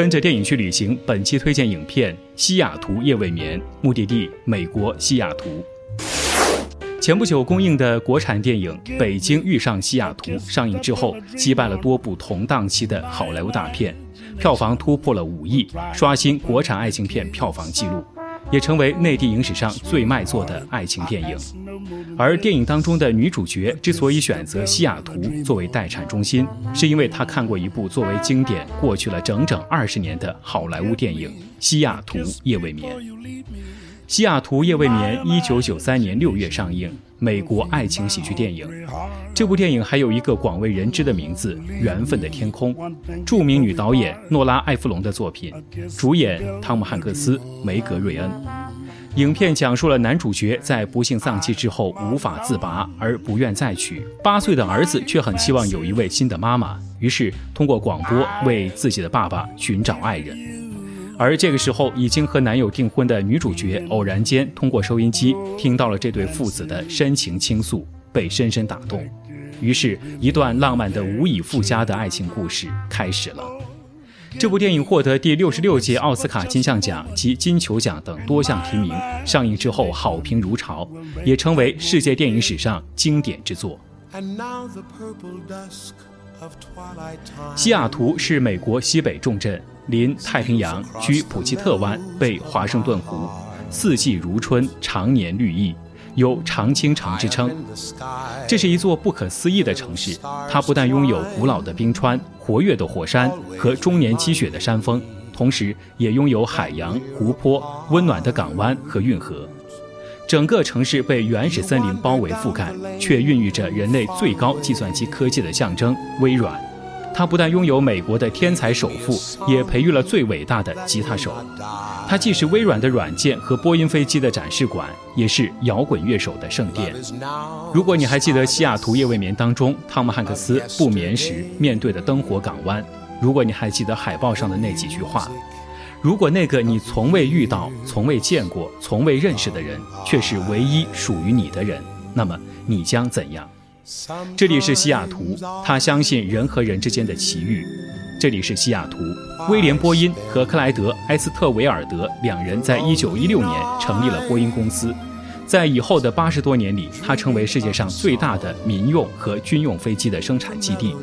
跟着电影去旅行，本期推荐影片《西雅图夜未眠》，目的地美国西雅图。前不久公映的国产电影《北京遇上西雅图》上映之后，击败了多部同档期的好莱坞大片，票房突破了五亿，刷新国产爱情片票房纪录。也成为内地影史上最卖座的爱情电影，而电影当中的女主角之所以选择西雅图作为待产中心，是因为她看过一部作为经典过去了整整二十年的好莱坞电影《西雅图夜未眠》。《西雅图夜未眠》一九九三年六月上映，美国爱情喜剧电影。这部电影还有一个广为人知的名字《缘分的天空》，著名女导演诺拉·艾弗隆的作品，主演汤姆·汉克斯、梅格·瑞恩。影片讲述了男主角在不幸丧妻之后无法自拔，而不愿再娶八岁的儿子，却很希望有一位新的妈妈，于是通过广播为自己的爸爸寻找爱人。而这个时候，已经和男友订婚的女主角偶然间通过收音机听到了这对父子的深情倾诉，被深深打动。于是，一段浪漫的无以复加的爱情故事开始了。这部电影获得第六十六届奥斯卡金像奖及金球奖等多项提名，上映之后好评如潮，也成为世界电影史上经典之作 now the purple dusk。西雅图是美国西北重镇。临太平洋，居普吉特湾，背华盛顿湖，四季如春，常年绿意，有“常青城”之称。这是一座不可思议的城市，它不但拥有古老的冰川、活跃的火山和终年积雪的山峰，同时也拥有海洋、湖泊、温暖的港湾和运河。整个城市被原始森林包围覆盖，却孕育着人类最高计算机科技的象征——微软。他不但拥有美国的天才首富，也培育了最伟大的吉他手。他既是微软的软件和波音飞机的展示馆，也是摇滚乐手的圣殿。如果你还记得《西雅图夜未眠》当中汤姆汉克斯不眠时面对的灯火港湾，如果你还记得海报上的那几句话，如果那个你从未遇到、从未见过、从未认识的人，却是唯一属于你的人，那么你将怎样？这里是西雅图，他相信人和人之间的奇遇。这里是西雅图，威廉·波音和克莱德·埃斯特维尔德两人在一九一六年成立了波音公司。在以后的八十多年里，它成为世界上最大的民用和军用飞机的生产基地。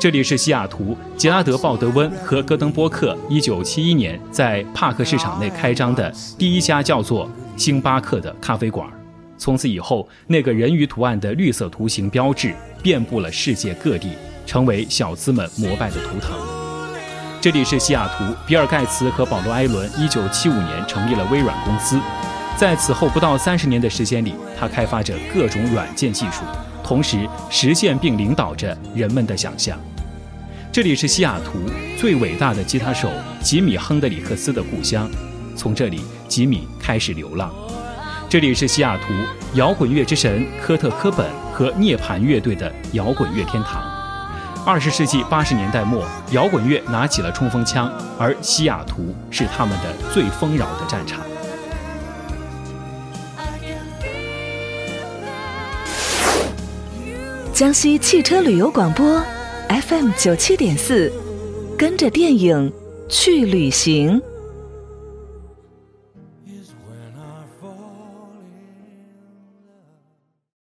这里是西雅图，杰拉德·鲍德温和戈登·波克一九七一年在帕克市场内开张的第一家叫做星巴克的咖啡馆。从此以后，那个人鱼图案的绿色图形标志遍布了世界各地，成为小资们膜拜的图腾。这里是西雅图，比尔·盖茨和保罗·埃伦1975年成立了微软公司，在此后不到三十年的时间里，他开发着各种软件技术，同时实现并领导着人们的想象。这里是西雅图最伟大的吉他手吉米·亨德里克斯的故乡，从这里，吉米开始流浪。这里是西雅图摇滚乐之神科特·科本和涅槃乐队的摇滚乐天堂。二十世纪八十年代末，摇滚乐拿起了冲锋枪，而西雅图是他们的最丰饶的战场。江西汽车旅游广播 FM 九七点四，跟着电影去旅行。